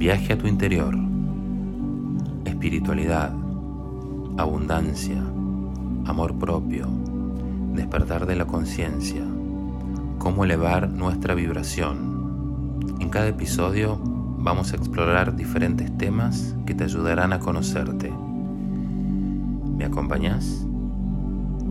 Viaje a tu interior. Espiritualidad. Abundancia. Amor propio. Despertar de la conciencia. Cómo elevar nuestra vibración. En cada episodio vamos a explorar diferentes temas que te ayudarán a conocerte. ¿Me acompañas?